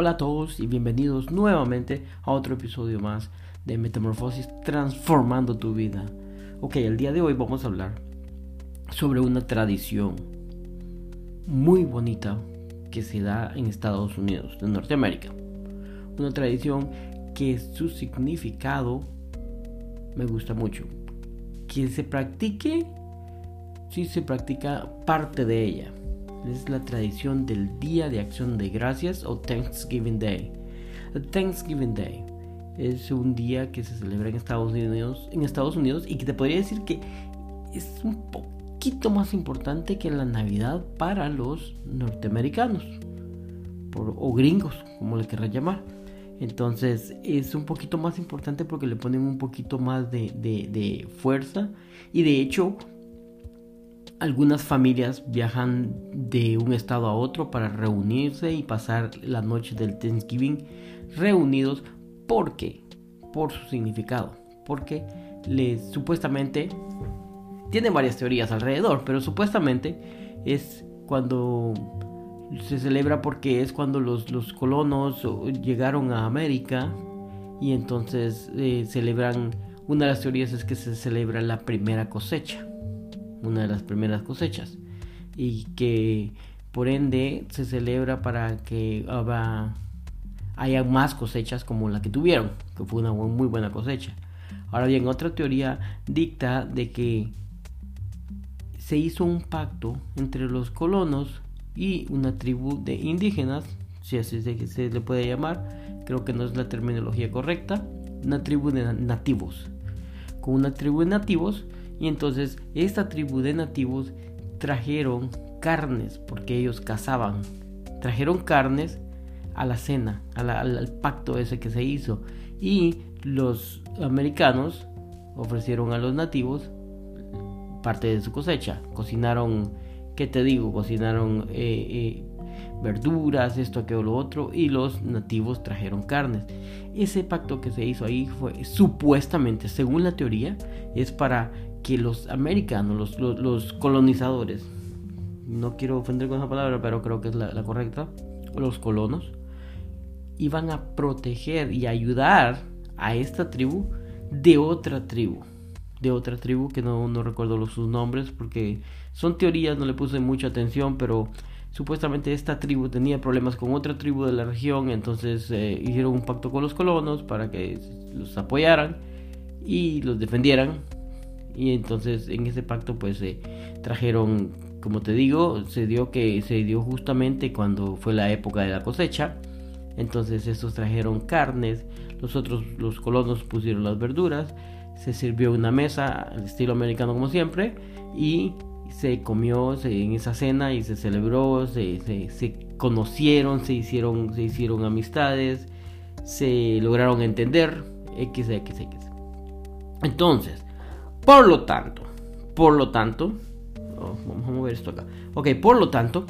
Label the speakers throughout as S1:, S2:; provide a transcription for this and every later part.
S1: Hola a todos y bienvenidos nuevamente a otro episodio más de Metamorfosis Transformando tu vida. Ok, el día de hoy vamos a hablar sobre una tradición muy bonita que se da en Estados Unidos, de Norteamérica. Una tradición que su significado me gusta mucho. Que se practique, si se practica parte de ella es la tradición del Día de Acción de Gracias o Thanksgiving Day. Thanksgiving Day es un día que se celebra en Estados Unidos, en Estados Unidos y que te podría decir que es un poquito más importante que la Navidad para los norteamericanos o gringos, como le querrás llamar. Entonces es un poquito más importante porque le ponen un poquito más de, de fuerza y de hecho algunas familias viajan de un estado a otro para reunirse y pasar la noche del Thanksgiving reunidos. Porque por su significado, porque les supuestamente tienen varias teorías alrededor, pero supuestamente es cuando se celebra porque es cuando los, los colonos llegaron a América y entonces eh, celebran, una de las teorías es que se celebra la primera cosecha una de las primeras cosechas y que por ende se celebra para que haya más cosechas como la que tuvieron, que fue una muy buena cosecha. Ahora bien, otra teoría dicta de que se hizo un pacto entre los colonos y una tribu de indígenas, si así se, se le puede llamar, creo que no es la terminología correcta, una tribu de nativos. Con una tribu de nativos y entonces esta tribu de nativos trajeron carnes, porque ellos cazaban. Trajeron carnes a la cena, al pacto ese que se hizo. Y los americanos ofrecieron a los nativos parte de su cosecha. Cocinaron, ¿qué te digo? Cocinaron eh, eh, verduras, esto, aquello, lo otro. Y los nativos trajeron carnes. Ese pacto que se hizo ahí fue supuestamente, según la teoría, es para que los americanos, los, colonizadores, no quiero ofender con esa palabra, pero creo que es la, correcta, los colonos, iban a proteger y ayudar a esta tribu de otra tribu. De otra tribu que no, no recuerdo sus nombres porque son teorías, no le puse mucha atención, pero supuestamente esta tribu tenía problemas con otra tribu de la región, entonces eh, hicieron un pacto con los colonos para que los apoyaran y los defendieran y entonces en ese pacto pues se trajeron, como te digo, se dio que se dio justamente cuando fue la época de la cosecha. Entonces estos trajeron carnes, los otros, los colonos pusieron las verduras, se sirvió una mesa al estilo americano como siempre y se comió en esa cena y se celebró, se, se, conocieron, se hicieron, se hicieron amistades, se lograron entender, x, x, x. Entonces, por lo tanto, por lo tanto, oh, vamos a mover esto acá. Ok, por lo tanto,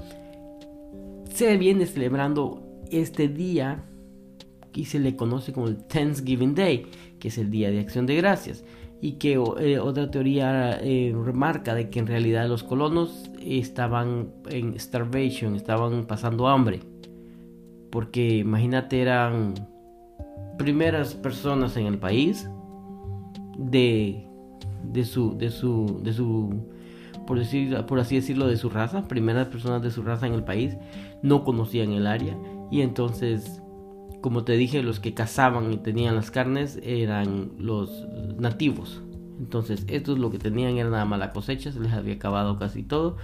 S1: se viene celebrando este día y se le conoce como el Thanksgiving Day, que es el Día de Acción de Gracias. Y que eh, otra teoría eh, remarca de que en realidad los colonos estaban en starvation, estaban pasando hambre. Porque imagínate, eran primeras personas en el país de de su, de su, de su, por, decir, por así decirlo, de su raza, primeras personas de su raza en el país, no conocían el área y entonces, como te dije, los que cazaban y tenían las carnes eran los nativos. Entonces, esto es lo que tenían, era nada más la cosecha, se les había acabado casi todo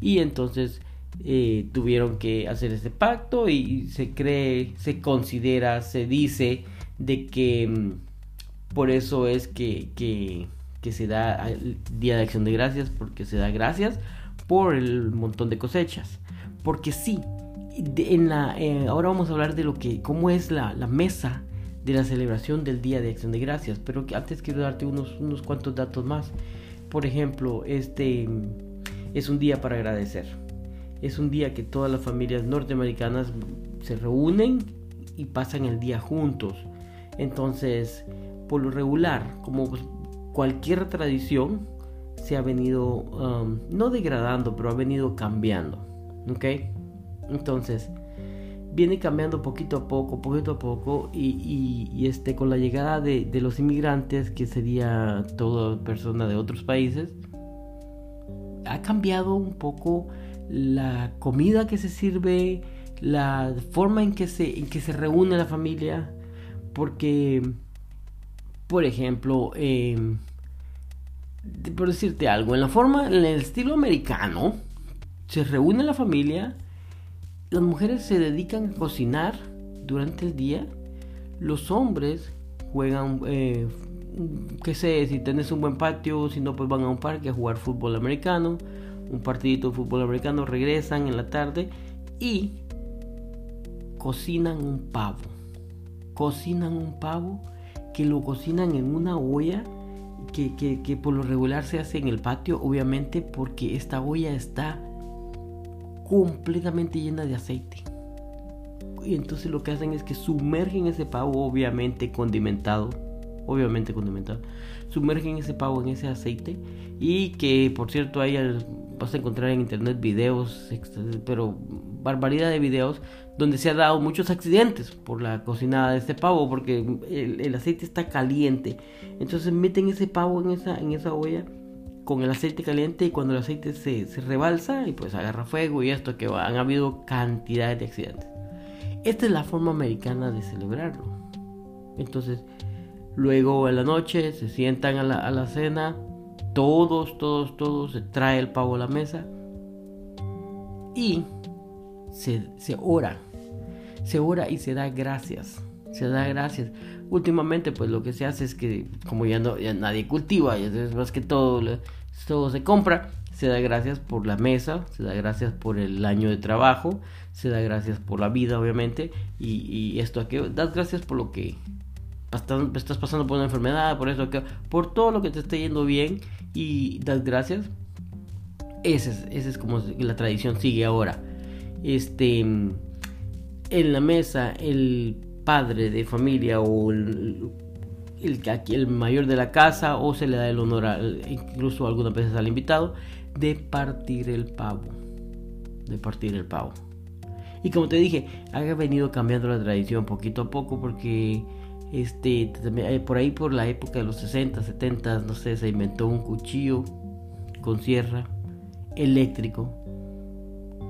S1: y entonces eh, tuvieron que hacer ese pacto y se cree, se considera, se dice de que mm, por eso es que se da el Día de Acción de Gracias, porque se da gracias por el montón de cosechas. Porque sí, en la, eh, ahora vamos a hablar de lo que, cómo es la, la, mesa de la celebración del Día de Acción de Gracias, pero antes quiero darte unos, unos cuantos datos más. Por ejemplo, este es un día para agradecer. Es un día que todas las familias norteamericanas se reúnen y pasan el día juntos. Entonces, por lo regular, como cualquier tradición se ha venido, um, no degradando, pero ha venido cambiando. ¿Ok? Entonces, viene cambiando poquito a poco, poquito a poco, y, este, con la llegada de, los inmigrantes, que sería toda persona de otros países, ha cambiado un poco la comida que se sirve, la forma en que se, que se reúne la familia, porque, por ejemplo, em, por decirte algo, en la forma, en el estilo americano, se reúne la familia, las mujeres se dedican a cocinar durante el día, los hombres juegan, eh, qué sé, si tienes un buen patio, si no, pues van a un parque a jugar fútbol americano, un partidito de fútbol americano, regresan en la tarde y cocinan un pavo. Cocinan un pavo que lo cocinan en una olla que, que, por lo regular se hace en el patio, obviamente porque esta olla está completamente llena de aceite. Y entonces lo que hacen es que sumergen ese pavo, obviamente condimentado, obviamente condimentado, sumergen ese pavo en ese aceite y que por cierto ahí vas a encontrar en internet videos, pero barbaridad de videos donde se ha dado muchos accidentes por la cocinada de este pavo porque el, aceite está caliente. Entonces meten ese pavo en esa, en esa olla con el aceite caliente y cuando el aceite se, se rebalsa y pues agarra fuego y esto que han habido cantidades de accidentes. Esta es la forma americana de celebrarlo. Entonces, luego en la noche se sientan a la, a la cena, todos, todos, todos, se trae el pavo a la mesa y se, se ora se ora y se da gracias. Se da gracias. Últimamente, pues lo que se hace es que, como ya, no, ya nadie cultiva, y es más que todo, todo se compra, se da gracias por la mesa, se da gracias por el año de trabajo, se da gracias por la vida, obviamente, y, y esto aquí, das gracias por lo que estás pasando por una enfermedad, por eso, por todo lo que te está yendo bien y das gracias. Ese es, ese es como la tradición sigue ahora. Este en la mesa el padre de familia o el, el, mayor de la casa o se le da el honor incluso algunas veces al invitado de partir el pavo de partir el pavo y como te dije ha venido cambiando la tradición poquito a poco porque este eh, por ahí por la época de los 60 70 no sé se inventó un cuchillo con sierra eléctrico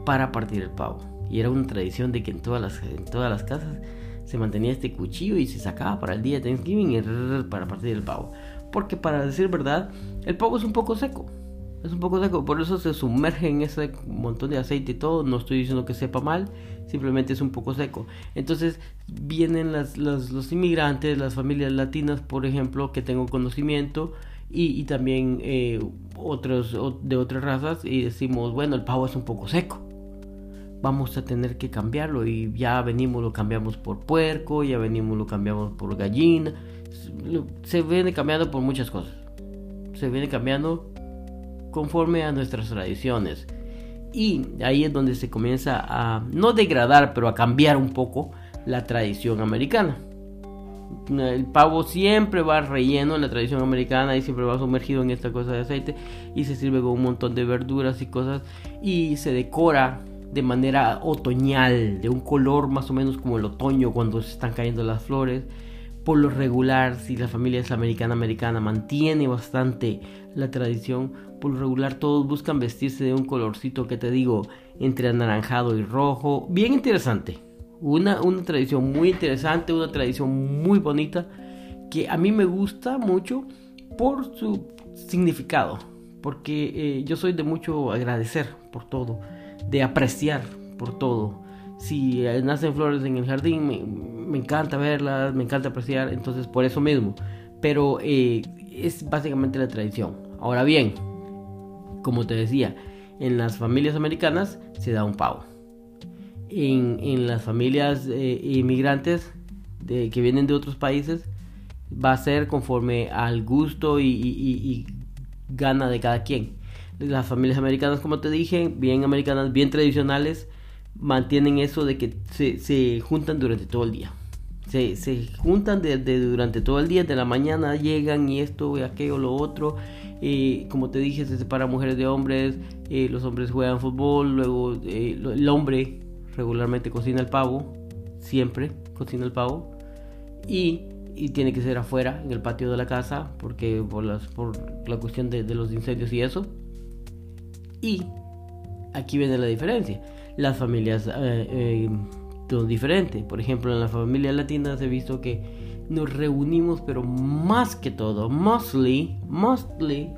S1: para partir el pavo y era una tradición de que en todas las, en todas las casas se mantenía este cuchillo y se sacaba para el día de Thanksgiving para partir el pavo. Porque para decir verdad, el pavo es un poco seco. Es un poco seco, por eso se sumerge en ese montón de aceite y todo. No estoy diciendo que sepa mal, simplemente es un poco seco. Entonces vienen las, los inmigrantes, las familias latinas, por ejemplo, que tengo conocimiento, y, también eh, otros de otras razas, y decimos, bueno, el pavo es un poco seco. Vamos a tener que cambiarlo y ya venimos lo cambiamos por puerco, ya venimos lo cambiamos por gallina, se viene cambiando por muchas cosas, se viene cambiando conforme a nuestras tradiciones y ahí es donde se comienza a no degradar pero a cambiar un poco la tradición americana. El pavo siempre va relleno en la tradición americana y siempre va sumergido en esta cosa de aceite y se sirve con un montón de verduras y cosas y se decora de manera otoñal, de un color más o menos como el otoño cuando se están cayendo las flores. Por lo regular, si la familia es americana americana, mantiene bastante la tradición. Por lo regular, todos buscan vestirse de un colorcito que te digo, entre anaranjado y rojo. Bien interesante. Una, una tradición muy interesante, una tradición muy bonita que a mí me gusta mucho por su significado. Porque eh, yo soy de mucho agradecer por todo de apreciar por todo. Si nacen flores en el jardín, me, encanta verlas, me encanta apreciar, entonces por eso mismo. Pero eh, es básicamente la tradición. Ahora bien, como te decía, en las familias americanas se da un pavo. En, las familias eh, inmigrantes que vienen de otros países va a ser conforme al gusto y gana de cada quien. Las familias americanas, como te dije, bien americanas, bien tradicionales, mantienen eso de que se, se juntan durante todo el día. Se, se juntan de, durante todo el día, de la mañana llegan y esto y aquello, lo otro. Eh, como te dije, se separan mujeres de hombres, eh, los hombres juegan fútbol, luego eh, el hombre regularmente cocina el pavo, siempre cocina el pavo. Y, y, tiene que ser afuera, en el patio de la casa, porque por, las, por la cuestión de, de los incendios y eso. Y aquí viene la diferencia. Las familias eh, eh, diferentes. Por ejemplo, en la familia latina se ha visto que nos reunimos, pero más que todo, mostly, mostly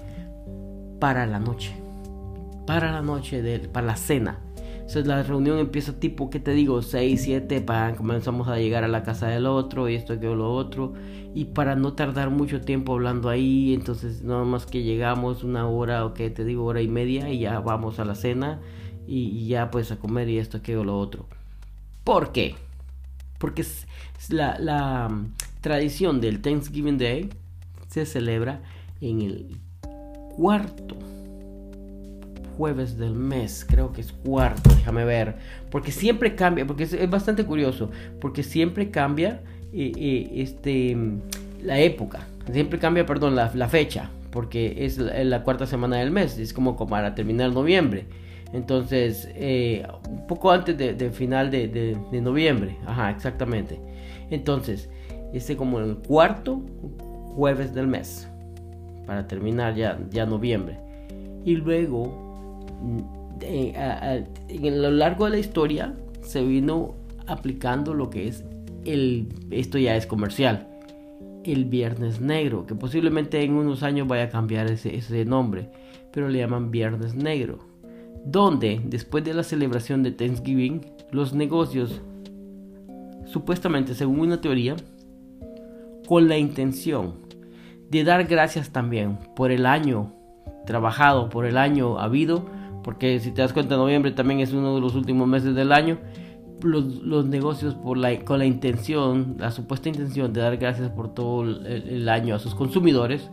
S1: para la noche. Para la noche, de, para la cena. Entonces la reunión empieza tipo, ¿qué te digo? 6, 7, para comenzamos a llegar a la casa del otro y esto que lo otro. Y para no tardar mucho tiempo hablando ahí, entonces nada más que llegamos una hora o que te digo hora y media y ya vamos a la cena y, ya pues a comer y esto que lo otro. ¿Por qué? Porque la, la mm, tradición del Thanksgiving Day se celebra en el cuarto jueves del mes, creo que es cuarto, déjame ver, porque siempre cambia, porque es, bastante curioso, porque siempre cambia eh, eh, este, la época, siempre cambia, perdón, la, fecha, porque es la, cuarta semana del mes, es como, para terminar noviembre. Entonces, eh, un poco antes del de final de, noviembre. Ajá, exactamente. Entonces, este como el cuarto jueves del mes. Para terminar ya, noviembre. Y luego en lo largo de la historia se vino aplicando lo que es el, esto ya es comercial, el Viernes Negro, que posiblemente en unos años vaya a cambiar ese nombre, pero le llaman Viernes Negro, donde después de la celebración de Thanksgiving, los negocios, supuestamente según una teoría, con la intención de dar gracias también por el año trabajado, por el año habido, porque si te das cuenta, noviembre también es uno de los últimos meses del año. Los, negocios por la, con la intención, la supuesta intención de dar gracias por todo el, año a sus consumidores,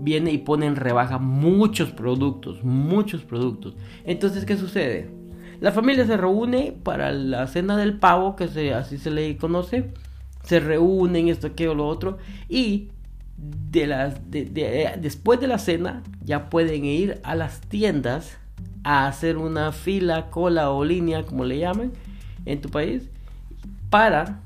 S1: viene y pone en rebaja muchos productos, muchos productos. Entonces, ¿qué sucede? La familia se reúne para la cena del pavo, que se, así se le conoce. Se reúnen, esto, aquello, lo otro. Y de las, después de la cena ya pueden ir a las tiendas a hacer una fila, cola o línea, como le llaman en tu país, para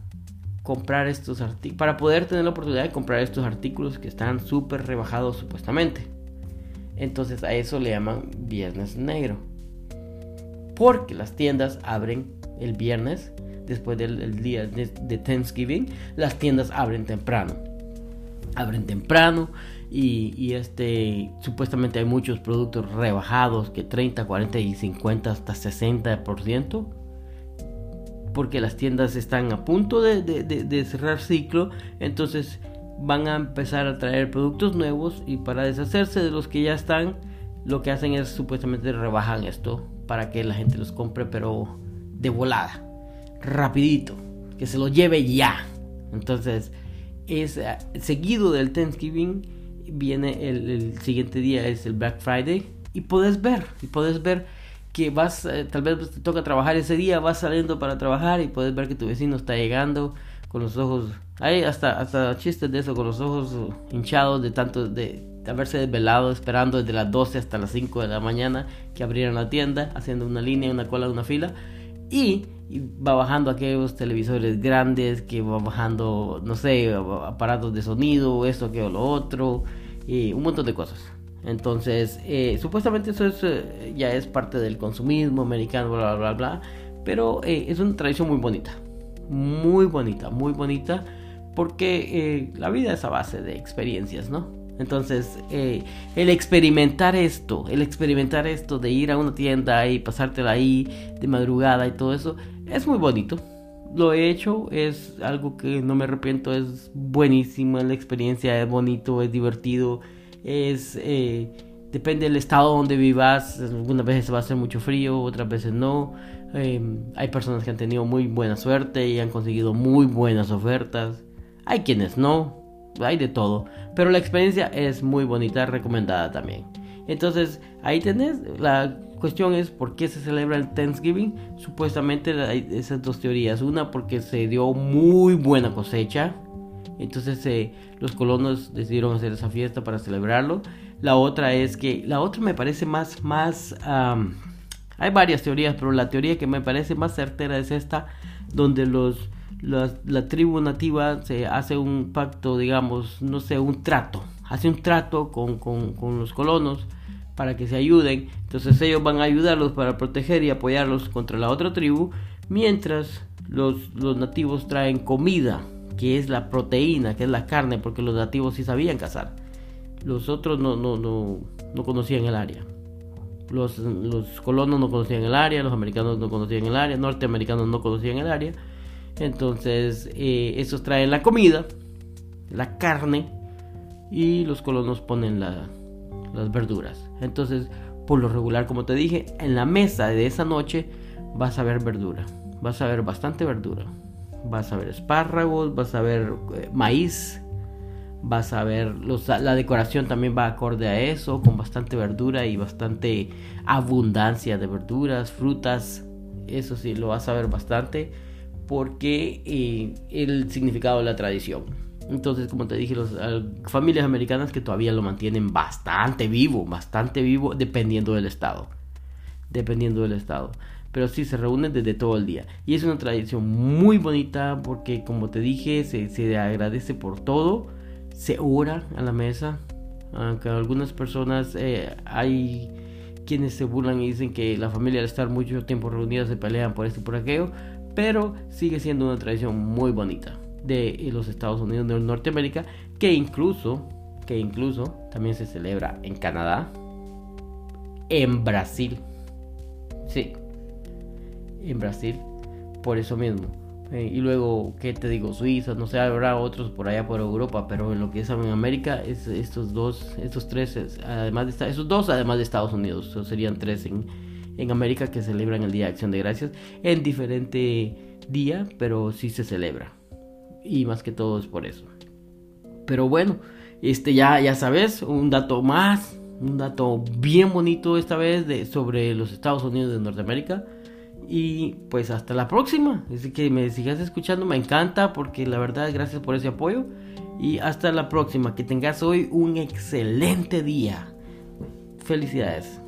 S1: comprar estos artículos, para poder tener la oportunidad de comprar estos artículos que están súper rebajados supuestamente. Entonces a eso le llaman viernes negro. Porque las tiendas abren el viernes, después del día de, Thanksgiving, las tiendas abren temprano. Abren temprano y, este, supuestamente hay muchos productos rebajados que 30, 40 y 50 hasta 60%. Porque las tiendas están a punto de, cerrar ciclo. Entonces van a empezar a traer productos nuevos. Y para deshacerse de los que ya están, lo que hacen es supuestamente rebajan esto. Para que la gente los compre pero de volada. Rapidito. Que se lo lleve ya. Entonces es eh, seguido del Thanksgiving viene el, siguiente día, es el Black Friday, y puedes ver, y puedes ver que vas, eh, tal vez te toca trabajar ese día, vas saliendo para trabajar y puedes ver que tu vecino está llegando con los ojos, hay hasta, hasta chistes de eso, con los ojos hinchados de tanto de, haberse desvelado esperando desde las 12 hasta las 5 de la mañana que abrieran la tienda, haciendo una línea, una cola, una fila, y y va bajando aquellos televisores grandes que va bajando, no sé, aparatos de sonido, esto, aquello, lo otro, y un montón de cosas. Entonces, eh, supuestamente eso es, eh, ya es parte del consumismo americano, bla, bla, bla, pero eh, es una tradición muy bonita, muy bonita, muy bonita, porque la vida es a base de experiencias, ¿no? Entonces, eh, el experimentar esto, el experimentar esto de ir a una tienda y pasártela ahí de madrugada y todo eso, es muy bonito. Lo he hecho, es algo que no me arrepiento, es buenísimo, la experiencia es bonito, es divertido, es... Eh, depende del estado donde vivas, algunas veces va a ser mucho frío, otras veces no. Em, hay personas que han tenido muy buena suerte y han conseguido muy buenas ofertas. Hay quienes no, hay de todo. Pero la experiencia es muy bonita, recomendada también. Entonces, ahí tenés, la cuestión es por qué se celebra el Thanksgiving. Supuestamente hay esas dos teorías. Una porque se dio muy buena cosecha. Entonces eh, los colonos decidieron hacer esa fiesta para celebrarlo. La otra es que, la otra me parece más, más, Hay varias teorías, pero la teoría que me parece más certera es esta, donde los, la tribu nativa se hace un pacto, digamos, no sé, un trato, hace un trato con, con los colonos para que se ayuden. Entonces ellos van a ayudarlos para proteger y apoyarlos contra la otra tribu, mientras los, los nativos traen comida, que es la proteína, que es la carne, porque los nativos sí sabían cazar. Los otros no, no, no, no conocían el área. Los, los, colonos no conocían el área, los americanos no conocían el área, norteamericanos no conocían el área. Entonces, eh, esos traen la comida, la carne, y los colonos ponen la, las verduras. Entonces, por lo regular, como te dije, en la mesa de esa noche vas a ver verdura. Vas a ver bastante verdura. Vas a ver espárragos, vas a ver eh, maíz, vas a ver los, la decoración también va acorde a eso, con bastante verdura y bastante abundancia de verduras, frutas. Eso sí, lo vas a ver bastante porque eh, el significado de la tradición. Entonces, como te dije, las familias americanas que todavía lo mantienen bastante vivo, bastante vivo, dependiendo del estado. Dependiendo del estado. Pero sí, se reúnen desde todo el día. Y es una tradición muy bonita porque, como te dije, se, se agradece por todo. Se ora a la mesa. Aunque algunas personas eh, hay quienes se burlan y dicen que la familia al estar mucho tiempo reunida se pelean por esto y por aquello. Pero sigue siendo una tradición muy bonita de los Estados Unidos de Norteamérica, que incluso, que incluso también se celebra en Canadá, en Brasil. Sí, en Brasil, por eso mismo. Eh, y luego, ¿qué te digo? Suiza, no sé, habrá otros por allá por Europa, pero en lo que es América, es estos dos, estos tres, además de esos dos, además de Estados Unidos, serían tres en, en América que celebran el Día de Acción de Gracias en diferente día, pero sí se celebra y más que todo es por eso. Pero bueno, este ya, ya sabes, un dato más, un dato bien bonito esta vez de, sobre los Estados Unidos de Norteamérica. Y pues hasta la próxima. Así que me sigas escuchando, me encanta porque la verdad gracias por ese apoyo. Y hasta la próxima, que tengas hoy un excelente día. Felicidades.